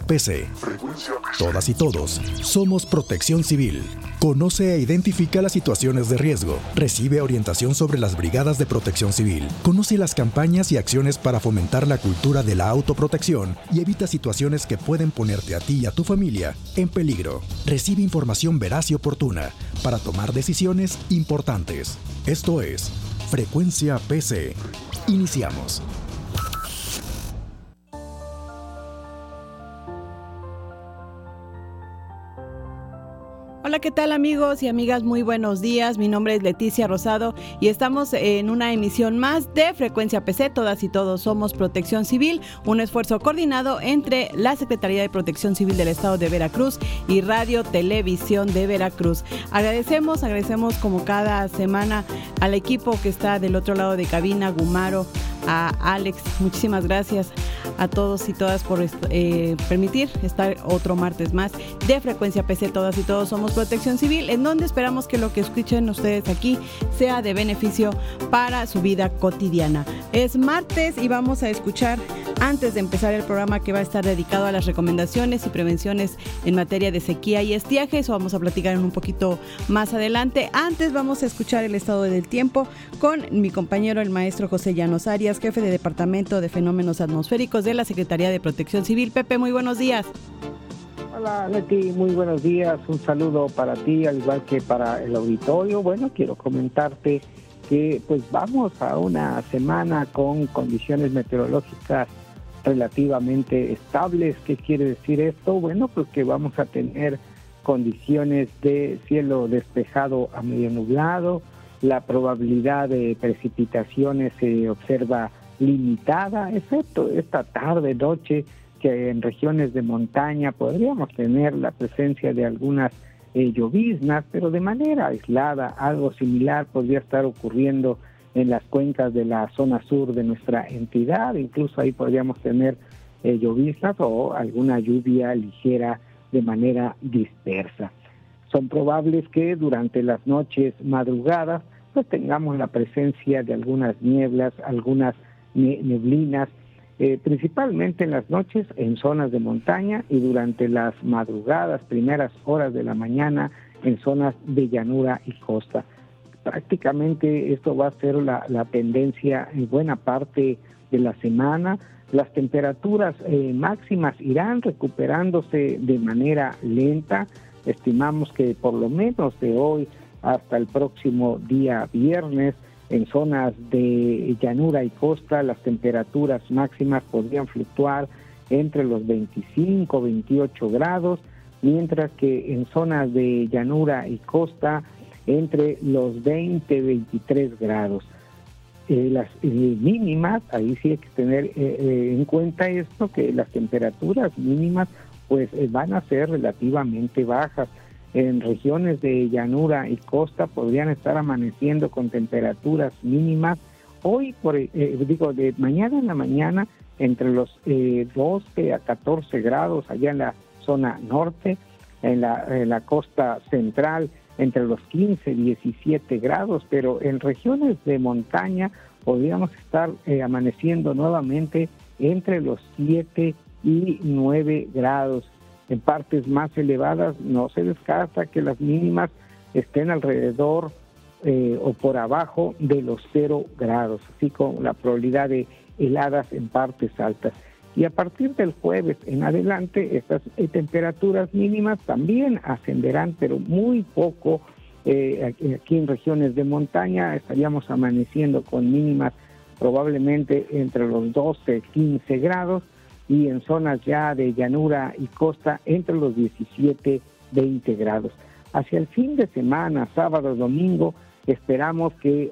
PC. Todas y todos somos protección civil. Conoce e identifica las situaciones de riesgo. Recibe orientación sobre las brigadas de protección civil. Conoce las campañas y acciones para fomentar la cultura de la autoprotección y evita situaciones que pueden ponerte a ti y a tu familia en peligro. Recibe información veraz y oportuna para tomar decisiones importantes. Esto es Frecuencia PC. Iniciamos. ¿Qué tal amigos y amigas? Muy buenos días. Mi nombre es Leticia Rosado y estamos en una emisión más de Frecuencia PC. Todas y todos somos Protección Civil, un esfuerzo coordinado entre la Secretaría de Protección Civil del Estado de Veracruz y Radio Televisión de Veracruz. Agradecemos, agradecemos como cada semana al equipo que está del otro lado de cabina, Gumaro, a Alex. Muchísimas gracias a todos y todas por eh, permitir estar otro martes más de Frecuencia PC. Todas y todos somos Protección Civil, en donde esperamos que lo que escuchen ustedes aquí sea de beneficio para su vida cotidiana. Es martes y vamos a escuchar antes de empezar el programa que va a estar dedicado a las recomendaciones y prevenciones en materia de sequía y estiaje. Eso vamos a platicar un poquito más adelante. Antes vamos a escuchar el estado del tiempo con mi compañero el maestro José Llanos Arias, jefe de Departamento de Fenómenos Atmosféricos de la Secretaría de Protección Civil. Pepe, muy buenos días. Hola Leti, muy buenos días. Un saludo para ti, al igual que para el auditorio. Bueno, quiero comentarte que pues vamos a una semana con condiciones meteorológicas relativamente estables. ¿Qué quiere decir esto? Bueno, pues que vamos a tener condiciones de cielo despejado a medio nublado, la probabilidad de precipitaciones se observa limitada, excepto esta tarde, noche, que en regiones de montaña podríamos tener la presencia de algunas eh, lloviznas, pero de manera aislada. Algo similar podría estar ocurriendo en las cuencas de la zona sur de nuestra entidad, incluso ahí podríamos tener eh, lloviznas o alguna lluvia ligera de manera dispersa. Son probables que durante las noches madrugadas pues tengamos la presencia de algunas nieblas, algunas neblinas eh, principalmente en las noches en zonas de montaña y durante las madrugadas, primeras horas de la mañana en zonas de llanura y costa. Prácticamente esto va a ser la, tendencia en buena parte de la semana. Las temperaturas eh, máximas irán recuperándose de manera lenta. Estimamos que por lo menos de hoy hasta el próximo día viernes en zonas de llanura y costa las temperaturas máximas podrían fluctuar entre los 25 28 grados, mientras que en zonas de llanura y costa entre los 20 23 grados. Eh, las eh, mínimas, ahí sí hay que tener eh, en cuenta esto, que las temperaturas mínimas pues van a ser relativamente bajas en regiones de llanura y costa podrían estar amaneciendo con temperaturas mínimas. Hoy, por, eh, digo, de mañana en la mañana, entre los 12 eh, a 14 grados allá en la zona norte, en la, en la costa central, entre los 15 y 17 grados, pero en regiones de montaña podríamos estar eh, amaneciendo nuevamente entre los 7 y 9 grados en partes más elevadas no se descarta que las mínimas estén alrededor eh, o por abajo de los cero grados, así con la probabilidad de heladas en partes altas. Y a partir del jueves en adelante, estas eh, temperaturas mínimas también ascenderán, pero muy poco. Eh, aquí en regiones de montaña estaríamos amaneciendo con mínimas probablemente entre los 12 15 grados y en zonas ya de llanura y costa entre los 17 20 grados. Hacia el fin de semana, sábado, domingo, esperamos que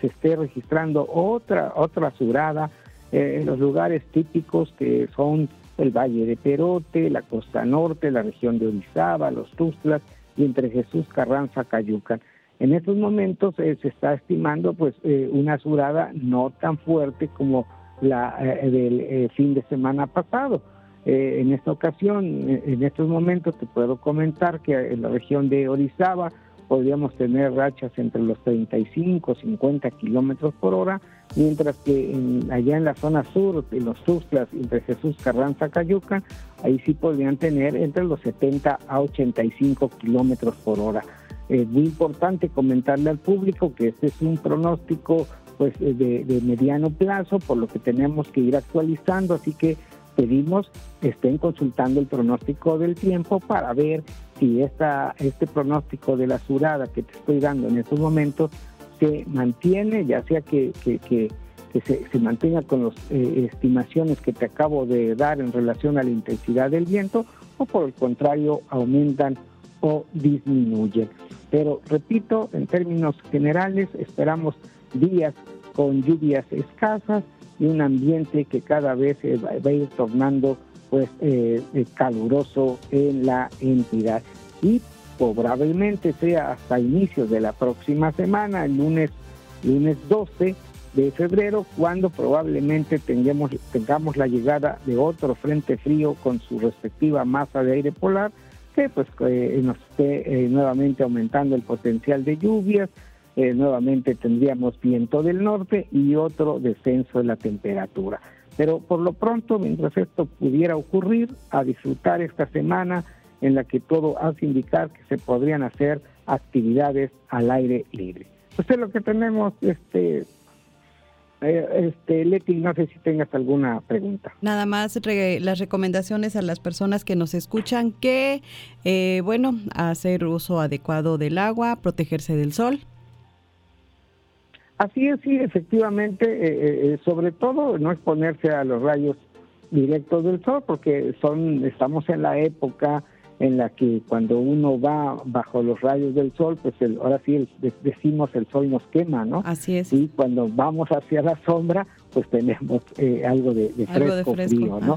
se esté registrando otra otra surada eh, en los lugares típicos que son el Valle de Perote, la costa norte, la región de Orizaba, los Tuzlas y entre Jesús Carranza, Cayucan. En estos momentos eh, se está estimando pues eh, una surada no tan fuerte como la, eh, del eh, fin de semana pasado. Eh, en esta ocasión, en estos momentos, te puedo comentar que en la región de Orizaba podríamos tener rachas entre los 35 50 kilómetros por hora, mientras que allá en la zona sur, en los Tuxtlas, entre Jesús Carranza, Cayuca, ahí sí podrían tener entre los 70 a 85 kilómetros por hora. Es muy importante comentarle al público que este es un pronóstico pues de, de, mediano plazo, por lo que tenemos que ir actualizando, así que pedimos estén consultando el pronóstico del tiempo para ver si esta, este pronóstico de la surada que te estoy dando en estos momentos se mantiene, ya sea que, que, que, se, se, mantenga con las eh, estimaciones que te acabo de dar en relación a la intensidad del viento, o por el contrario aumentan o disminuyen. Pero repito, en términos generales, esperamos días con lluvias escasas y un ambiente que cada vez va a ir tornando pues eh, eh, caluroso en la entidad. Y probablemente sea hasta inicios de la próxima semana, el lunes, lunes 12 de febrero, cuando probablemente tengamos, tengamos la llegada de otro frente frío con su respectiva masa de aire polar, que pues eh, nos esté nuevamente aumentando el potencial de lluvias, nuevamente tendríamos viento del norte y otro descenso de la temperatura. Pero por lo pronto, mientras esto pudiera ocurrir, a disfrutar esta semana en la que todo hace indicar que se podrían hacer actividades al aire libre. Pues es lo que tenemos, este, eh, este, Leti, no sé si tengas alguna pregunta. Nada más las recomendaciones a las personas que nos escuchan que, eh, bueno, hacer uso adecuado del agua, protegerse del sol. Así es, sí, efectivamente, eh, eh, eh, sobre todo no exponerse a los rayos directos del sol, porque son, estamos en la época en la que cuando uno va bajo los rayos del sol, pues ahora sí decimos el sol nos quema, ¿no? Así es. Y cuando vamos hacia la sombra, pues tenemos algo, de, fresco, frío, ¿no?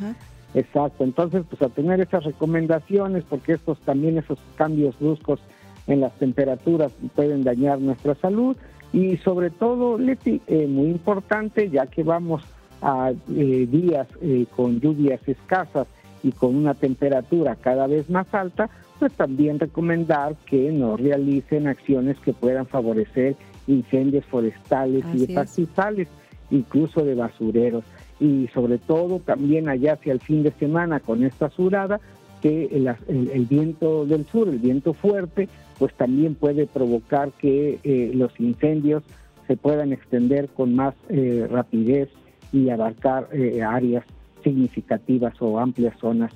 Exacto. Entonces, pues a tener esas recomendaciones, porque estos también esos cambios bruscos en las temperaturas pueden dañar nuestra salud y sobre todo, Leti, eh, muy importante, ya que vamos a eh, días eh, con lluvias escasas y con una temperatura cada vez más alta, pues también recomendar que no realicen acciones que puedan favorecer incendios forestales y de pastizales, incluso de basureros. Y sobre todo también allá hacia el fin de semana con esta surada, que el, viento del sur, el viento fuerte, pues también puede provocar que eh, los incendios se puedan extender con más eh, rapidez y abarcar eh, áreas significativas o amplias zonas.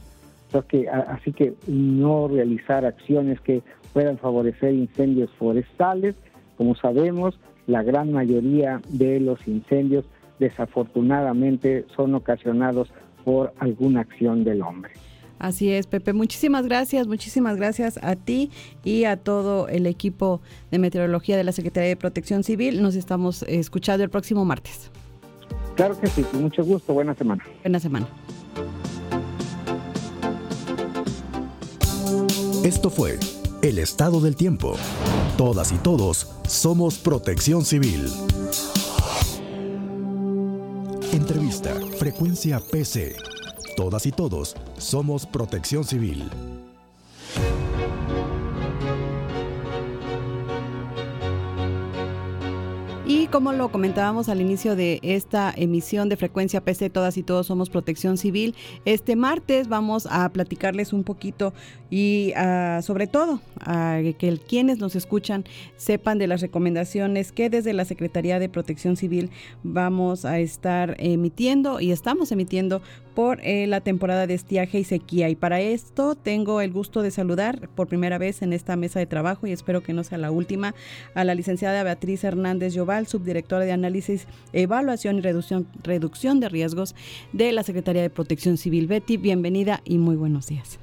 así que no realizar acciones que puedan favorecer incendios forestales. Como sabemos, la gran mayoría de los incendios desafortunadamente son ocasionados por alguna acción del hombre. Así es, Pepe. Muchísimas gracias, muchísimas gracias a ti y a todo el equipo de meteorología de la Secretaría de Protección Civil. Nos estamos escuchando el próximo martes. Claro que sí, con mucho gusto. Buena semana. Buena semana. Esto fue El Estado del Tiempo. Todas y todos somos Protección Civil. Entrevista Frecuencia PC Todas y todos somos protección civil. Y como lo comentábamos al inicio de esta emisión de frecuencia PC, todas y todos somos protección civil, este martes vamos a platicarles un poquito y ah, sobre todo a que quienes nos escuchan sepan de las recomendaciones que desde la Secretaría de Protección Civil vamos a estar emitiendo y estamos emitiendo por eh, la temporada de estiaje y sequía. Y para esto tengo el gusto de saludar por primera vez en esta mesa de trabajo y espero que no sea la última a la licenciada Beatriz Hernández Lloval, subdirectora de Análisis, Evaluación y Reducción, Reducción de Riesgos de la Secretaría de Protección Civil. Betty, bienvenida y muy buenos días.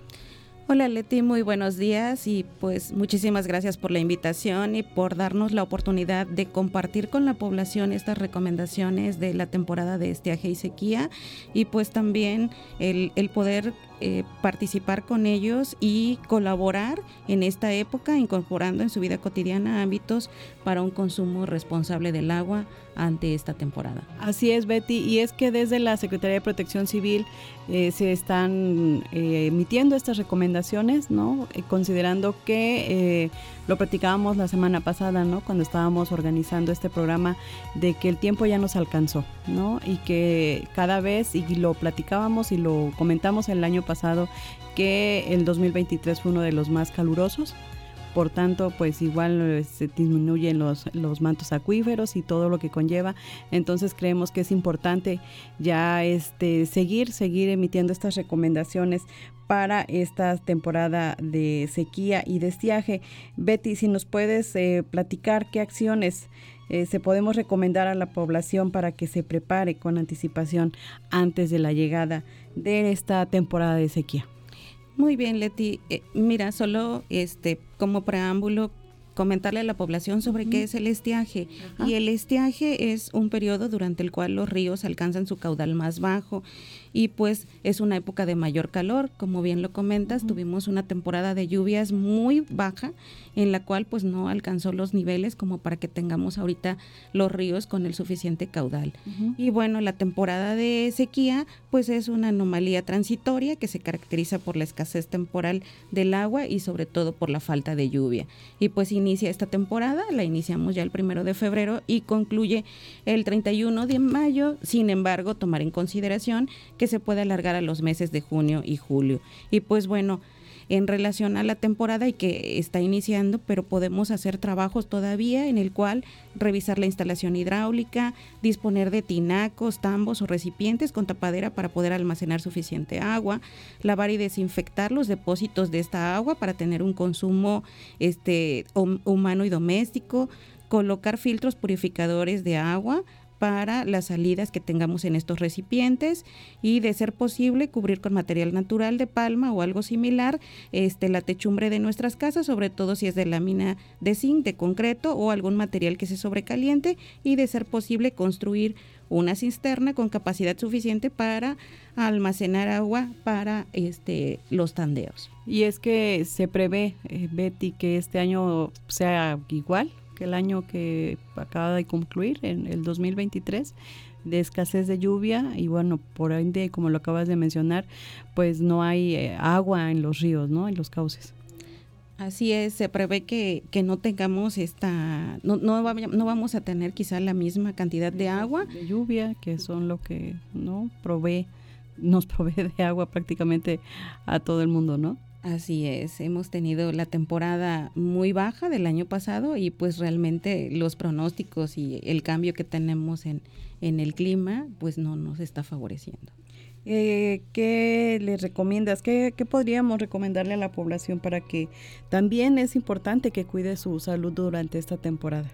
Hola Leti, muy buenos días y pues muchísimas gracias por la invitación y por darnos la oportunidad de compartir con la población estas recomendaciones de la temporada de estiaje y sequía y pues también el, el poder eh, participar con ellos y colaborar en esta época, incorporando en su vida cotidiana ámbitos para un consumo responsable del agua ante esta temporada. Así es, Betty, y es que desde la Secretaría de Protección Civil eh, se están eh, emitiendo estas recomendaciones, ¿no? considerando que lo practicábamos la semana pasada, ¿no? Cuando estábamos organizando este programa de que el tiempo ya nos alcanzó, ¿no? Y que cada vez, y lo platicábamos y lo comentamos el año pasado, pasado que el 2023 fue uno de los más calurosos por tanto, pues igual eh, se disminuyen los, los mantos acuíferos y todo lo que conlleva. Entonces creemos que es importante ya este, seguir, seguir emitiendo estas recomendaciones para esta temporada de sequía y de estiaje. Betty, si nos puedes eh, platicar qué acciones eh, se podemos recomendar a la población para que se prepare con anticipación antes de la llegada de esta temporada de sequía. Muy bien, Leti. Eh, mira, solo este como preámbulo comentarle a la población sobre qué es el estiaje. Y el estiaje es un periodo durante el cual los ríos alcanzan su caudal más bajo y pues es una época de mayor calor, como bien lo comentas, tuvimos una temporada de lluvias muy baja en la cual pues no alcanzó los niveles como para que tengamos ahorita los ríos con el suficiente caudal. Y bueno, la temporada de sequía pues es una anomalía transitoria que se caracteriza por la escasez temporal del agua y sobre todo por la falta de lluvia. Y pues inicia esta temporada, la iniciamos ya el primero de febrero y concluye el 31 de mayo, sin embargo, tomar en consideración que se puede alargar a los meses de junio y julio. Y pues bueno, en relación a la temporada y que está iniciando, pero podemos hacer trabajos todavía en el cual revisar la instalación hidráulica, disponer de tinacos, tambos o recipientes con tapadera para poder almacenar suficiente agua, lavar y desinfectar los depósitos de esta agua para tener un consumo este humano y doméstico, colocar filtros purificadores de agua, para las salidas que tengamos en estos recipientes y de ser posible cubrir con material natural de palma o algo similar este la techumbre de nuestras casas, sobre todo si es de lámina de zinc, de concreto o algún material que se sobrecaliente y de ser posible construir una cisterna con capacidad suficiente para almacenar agua para este los tandeos. Y es que se prevé, eh, Betty, que este año sea igual que el año que acaba de concluir, en el 2023, de escasez de lluvia y bueno, por ende, como lo acabas de mencionar, pues no hay eh, agua en los ríos, ¿no? En los cauces. Así es, se prevé que, que no tengamos esta, no, no, no, vamos a tener quizá la misma cantidad de agua. De lluvia, que son lo que no provee, nos provee de agua prácticamente a todo el mundo, ¿no? Así es, hemos tenido la temporada muy baja del año pasado y pues realmente los pronósticos y el cambio que tenemos en, en el clima pues no nos está favoreciendo. Eh, ¿Qué les recomiendas? ¿Qué, ¿Qué, podríamos recomendarle a la población para que también es importante que cuide su salud durante esta temporada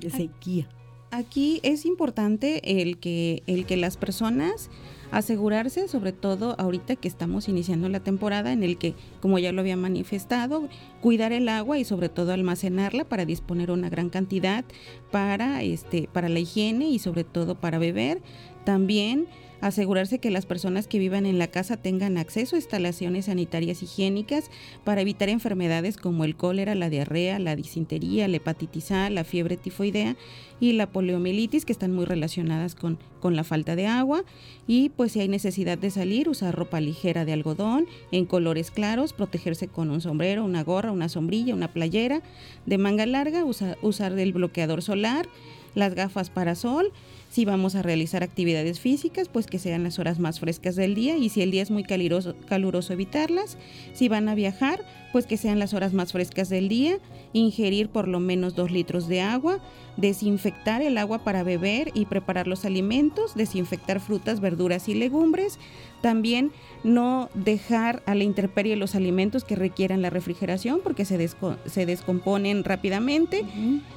de sequía? Aquí es importante el que, el que las personas asegurarse, sobre todo ahorita que estamos iniciando la temporada en el que, como ya lo había manifestado, cuidar el agua y sobre todo almacenarla para disponer una gran cantidad para este para la higiene y sobre todo para beber. También asegurarse que las personas que vivan en la casa tengan acceso a instalaciones sanitarias higiénicas para evitar enfermedades como el cólera, la diarrea, la disentería, la hepatitis A, la fiebre tifoidea y la poliomielitis que están muy relacionadas con, con la falta de agua. Y pues si hay necesidad de salir usar ropa ligera de algodón en colores claros, protegerse con un sombrero, una gorra, una sombrilla, una playera de manga larga, usar el bloqueador solar, las gafas para sol si vamos a realizar actividades físicas, pues que sean las horas más frescas del día y si el día es muy caluroso, caluroso evitarlas. Si van a viajar, pues que sean las horas más frescas del día. Ingerir por lo menos dos litros de agua. Desinfectar el agua para beber y preparar los alimentos. Desinfectar frutas, verduras y legumbres. También no dejar a la intemperie los alimentos que requieran la refrigeración porque se, se descomponen rápidamente.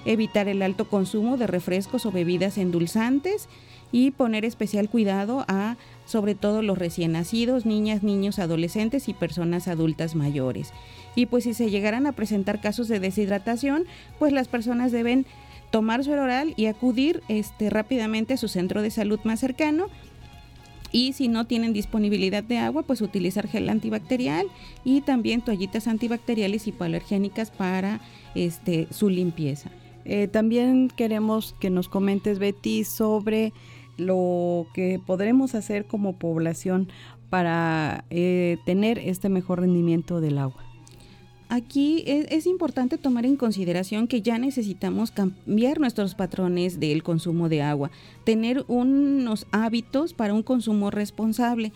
Evitar el alto consumo de refrescos o bebidas endulzantes y poner especial cuidado a sobre todo los recién nacidos, niñas, niños, adolescentes y personas adultas mayores. Y pues si se llegaran a presentar casos de deshidratación, pues las personas deben tomar su oral y acudir este, rápidamente a su centro de salud más cercano y si no tienen disponibilidad de agua, pues utilizar gel antibacterial y también toallitas antibacteriales hipoalergénicas para este, su limpieza. Eh, también queremos que nos comentes, Betty, sobre lo que podremos hacer como población para eh, tener este mejor rendimiento del agua aquí es, importante tomar en consideración que ya necesitamos cambiar nuestros patrones del consumo de agua, tener unos hábitos para un consumo responsable.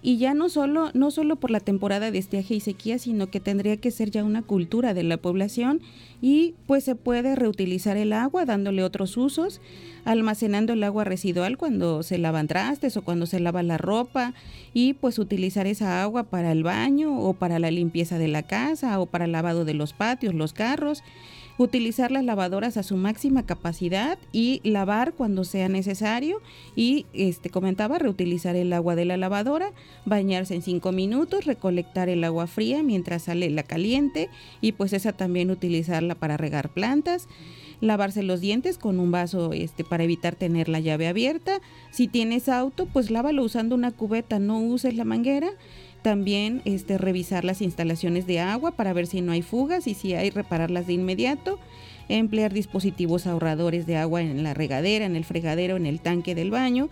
Y ya no solo, no solo por la temporada de estiaje y sequía, sino que tendría que ser ya una cultura de la población y pues se puede reutilizar el agua dándole otros usos, almacenando el agua residual cuando se lavan trastes o cuando se lava la ropa y pues utilizar esa agua para el baño o para la limpieza de la casa o para el lavado de los patios, los carros utilizar las lavadoras a su máxima capacidad y lavar cuando sea necesario y este comentaba reutilizar el agua de la lavadora, bañarse en cinco minutos, recolectar el agua fría mientras sale la caliente y pues esa también utilizarla para regar plantas lavarse los dientes con un vaso este para evitar tener la llave abierta. Si tienes auto, pues lávalo usando una cubeta, no uses la manguera también este, revisar las instalaciones de agua para ver si no hay fugas y si hay, repararlas de inmediato. Emplear dispositivos ahorradores de agua en la regadera, en el fregadero, en el tanque del baño.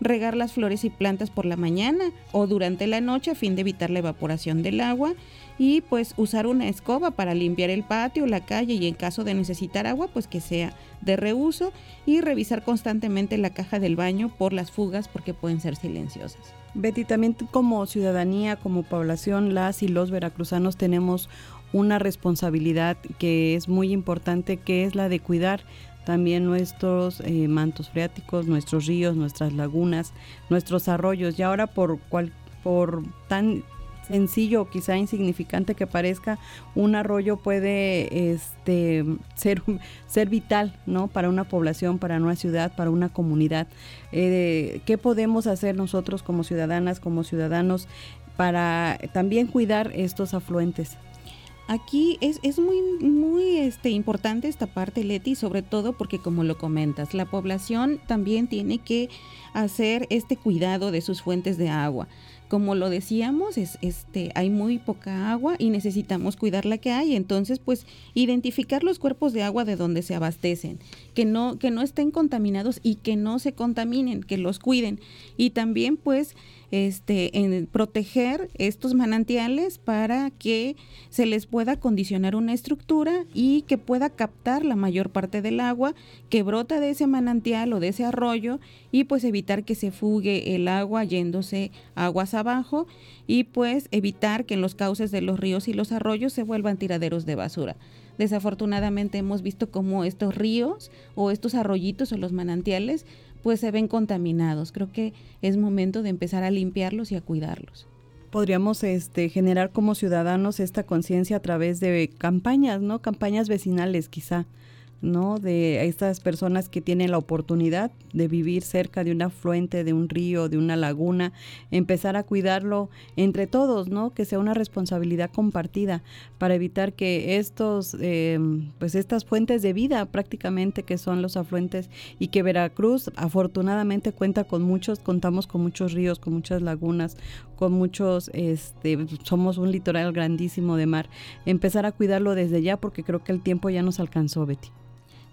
Regar las flores y plantas por la mañana o durante la noche a fin de evitar la evaporación del agua y pues usar una escoba para limpiar el patio, la calle y en caso de necesitar agua pues que sea de reuso y revisar constantemente la caja del baño por las fugas porque pueden ser silenciosas. Betty, también como ciudadanía, como población, las y los veracruzanos tenemos una responsabilidad que es muy importante, que es la de cuidar también nuestros eh, mantos freáticos, nuestros ríos, nuestras lagunas, nuestros arroyos. Y ahora por, cual, por tan sencillo, quizá insignificante que parezca, un arroyo puede este, ser, ser vital ¿no? para una población, para una ciudad, para una comunidad. Eh, ¿Qué podemos hacer nosotros como ciudadanas, como ciudadanos, para también cuidar estos afluentes? Aquí es, es, muy, muy este, importante esta parte, Leti, sobre todo porque como lo comentas, la población también tiene que hacer este cuidado de sus fuentes de agua como lo decíamos, es, este, hay muy poca agua y necesitamos cuidar la que hay. Entonces, pues, identificar los cuerpos de agua de donde se abastecen, que no, que no estén contaminados y que no se contaminen, que los cuiden. Y también, pues, este, en proteger estos manantiales para que se les pueda condicionar una estructura y que pueda captar la mayor parte del agua que brota de ese manantial o de ese arroyo y pues evitar que se fugue el agua yéndose aguas abajo y pues evitar que en los cauces de los ríos y los arroyos se vuelvan tiraderos de basura. Desafortunadamente hemos visto cómo estos ríos o estos arroyitos o los manantiales pues se ven contaminados. Creo que es momento de empezar a limpiarlos y a cuidarlos. Podríamos este, generar como ciudadanos esta conciencia a través de campañas, ¿no? Campañas vecinales quizá. ¿No? De estas personas que tienen la oportunidad de vivir cerca de un afluente, de un río, de una laguna, empezar a cuidarlo entre todos, ¿no? Que sea una responsabilidad compartida para evitar que estos, em, pues estas fuentes de vida prácticamente que son los afluentes y que Veracruz afortunadamente cuenta con muchos, contamos con muchos ríos, con muchas lagunas, con muchos, este, somos un litoral grandísimo de mar, empezar a cuidarlo desde ya porque creo que el tiempo ya nos alcanzó, Betty.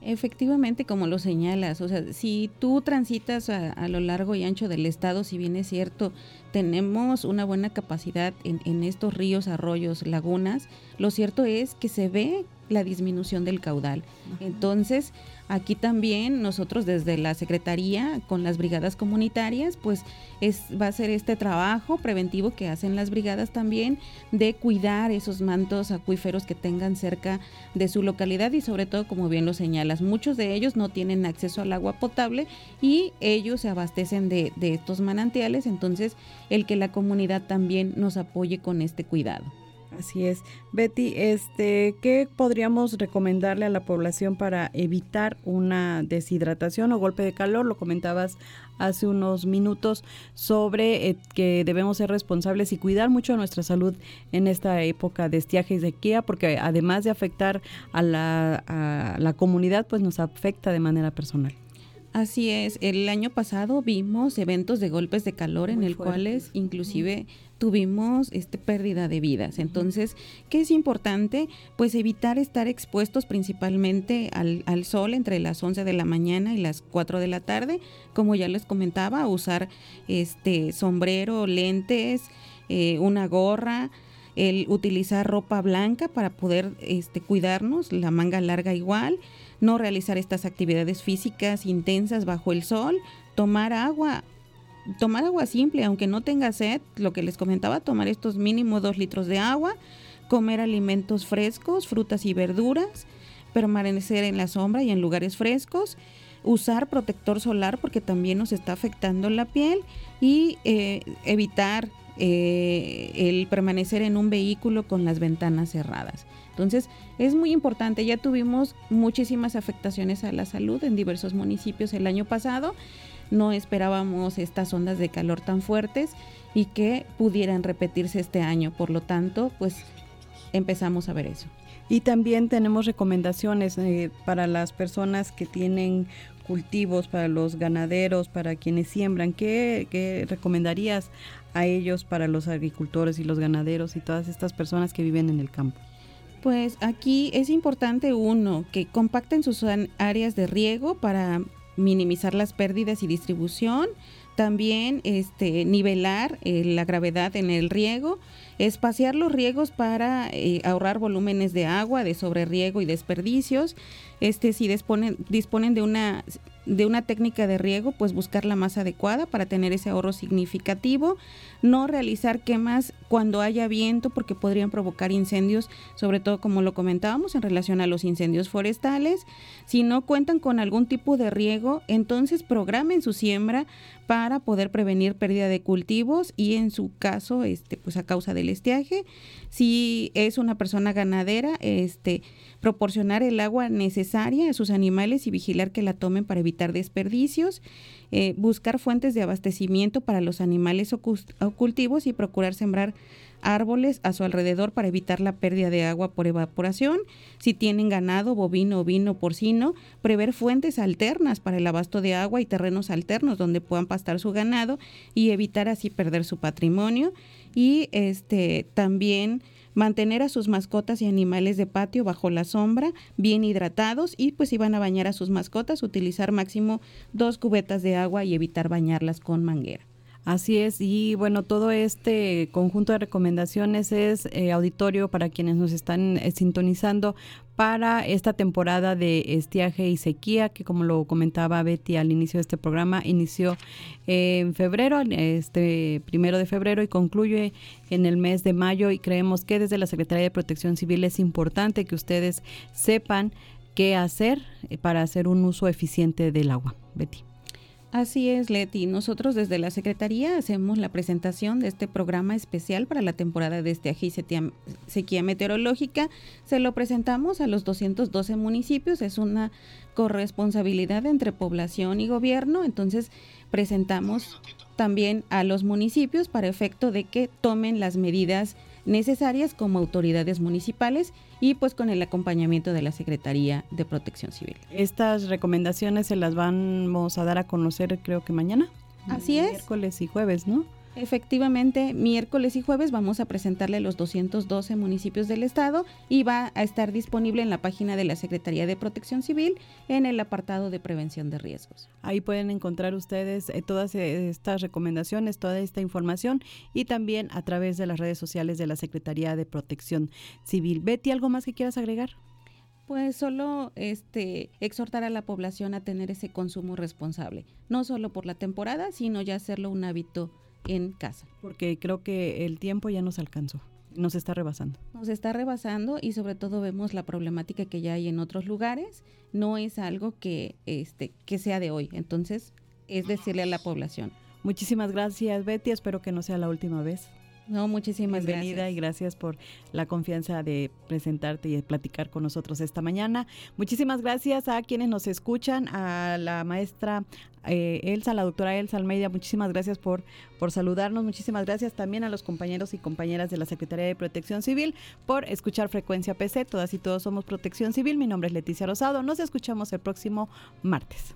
Efectivamente, como lo señalas, o sea, si tú transitas a, lo largo y ancho del estado, si bien es cierto, tenemos una buena capacidad en, en estos ríos, arroyos, lagunas, lo cierto es que se ve la disminución del caudal. Entonces, aquí también nosotros desde la Secretaría con las brigadas comunitarias, pues es, va a ser este trabajo preventivo que hacen las brigadas también de cuidar esos mantos acuíferos que tengan cerca de su localidad y sobre todo, como bien lo señalas, muchos de ellos no tienen acceso al agua potable y ellos se abastecen de, de estos manantiales, entonces el que la comunidad también nos apoye con este cuidado. Así es. Betty, este, ¿qué podríamos recomendarle a la población para evitar una deshidratación o golpe de calor? Lo comentabas hace unos minutos sobre eh, que debemos ser responsables y cuidar mucho nuestra salud en esta época de estiaje y sequía, porque además de afectar a la, a la comunidad, pues nos afecta de manera personal. Así es, el año pasado vimos eventos de golpes de calor en el cuales inclusive tuvimos este pérdida de vidas. Entonces, ¿qué es importante? Pues evitar estar expuestos principalmente al, al, sol entre las 11 de la mañana y las 4 de la tarde. Como ya les comentaba, usar este sombrero, lentes, eh, una gorra, el utilizar ropa blanca para poder este, cuidarnos, la manga larga igual, no realizar estas actividades físicas intensas bajo el sol, tomar agua tomar agua simple, aunque no tenga sed, lo que les comentaba, tomar estos mínimo dos litros de agua, comer alimentos frescos, frutas y verduras, permanecer en la sombra y en lugares frescos, usar protector solar porque también nos está afectando la piel y eh, evitar eh, el permanecer en un vehículo con las ventanas cerradas. Entonces, es muy importante. Ya tuvimos muchísimas afectaciones a la salud en diversos municipios el año pasado. No esperábamos estas ondas de calor tan fuertes y que pudieran repetirse este año. Por lo tanto, pues empezamos a ver eso. Y también tenemos recomendaciones eh, para las personas que tienen cultivos, para los ganaderos, para quienes siembran. ¿Qué, ¿Qué, recomendarías a ellos, para los agricultores y los ganaderos y todas estas personas que viven en el campo? Pues aquí es importante uno, que compacten sus áreas de riego para minimizar las pérdidas y distribución, también este, nivelar eh, la gravedad en el riego, espaciar los riegos para eh, ahorrar volúmenes de agua, de sobreriego y desperdicios. Este, si disponen, disponen de una de una técnica de riego, pues buscar la más adecuada para tener ese ahorro significativo, no realizar quemas cuando haya viento porque podrían provocar incendios, sobre todo como lo comentábamos en relación a los incendios forestales. Si no cuentan con algún tipo de riego, entonces programen su siembra para poder prevenir pérdida de cultivos y en su caso, este, pues a causa del estiaje, si es una persona ganadera, este, proporcionar el agua necesaria a sus animales y vigilar que la tomen para evitar desperdicios, eh, buscar fuentes de abastecimiento para los animales o, cultivos y procurar sembrar árboles a su alrededor para evitar la pérdida de agua por evaporación. Si tienen ganado, bovino, ovino, porcino, prever fuentes alternas para el abasto de agua y terrenos alternos donde puedan pastar su ganado y evitar así perder su patrimonio. Y este también mantener a sus mascotas y animales de patio bajo la sombra, bien hidratados y pues si van a bañar a sus mascotas, utilizar máximo dos cubetas de agua y evitar bañarlas con manguera. Así es, y bueno, todo este conjunto de recomendaciones es eh, auditorio para quienes nos están eh, sintonizando para esta temporada de estiaje y sequía, que como lo comentaba Betty al inicio de este programa, inició en febrero, este primero de febrero, y concluye en el mes de mayo. Y creemos que desde la Secretaría de Protección Civil es importante que ustedes sepan qué hacer eh, para hacer un uso eficiente del agua. Betty. Así es, Leti. Nosotros desde la Secretaría hacemos la presentación de este programa especial para la temporada de estiaje y sequía meteorológica. Se lo presentamos a los 212 municipios. Es una corresponsabilidad entre población y gobierno. Entonces, presentamos también a los municipios para efecto de que tomen las medidas necesarias como autoridades municipales y pues con el acompañamiento de la Secretaría de Protección Civil. Estas recomendaciones se las vamos a dar a conocer creo que mañana. Así es. Miércoles y jueves, ¿no? Efectivamente, miércoles y jueves vamos a presentarle los 212 municipios del estado y va a estar disponible en la página de la Secretaría de Protección Civil en el apartado de prevención de riesgos. Ahí pueden encontrar ustedes eh, todas eh, estas recomendaciones, toda esta información y también a través de las redes sociales de la Secretaría de Protección Civil. Betty, ¿algo más que quieras agregar? Pues solo este exhortar a la población a tener ese consumo responsable, no solo por la temporada, sino ya hacerlo un hábito en casa. Porque creo que el tiempo ya nos alcanzó, nos está rebasando. Nos está rebasando y sobre todo vemos la problemática que ya hay en otros lugares. No es algo que, este, que sea de hoy. Entonces, es decirle a la población. Muchísimas gracias, Betty. Espero que no sea la última vez. No, muchísimas Bienvenida y gracias por la confianza de presentarte y de platicar con nosotros esta mañana. Muchísimas gracias a quienes nos escuchan, a la maestra eh, Elsa, la doctora Elsa Almeida, muchísimas gracias por, por saludarnos, muchísimas gracias también a los compañeros y compañeras de la Secretaría de Protección Civil por escuchar Frecuencia PC, todas y todos somos Protección Civil, mi nombre es Leticia Rosado, nos escuchamos el próximo martes.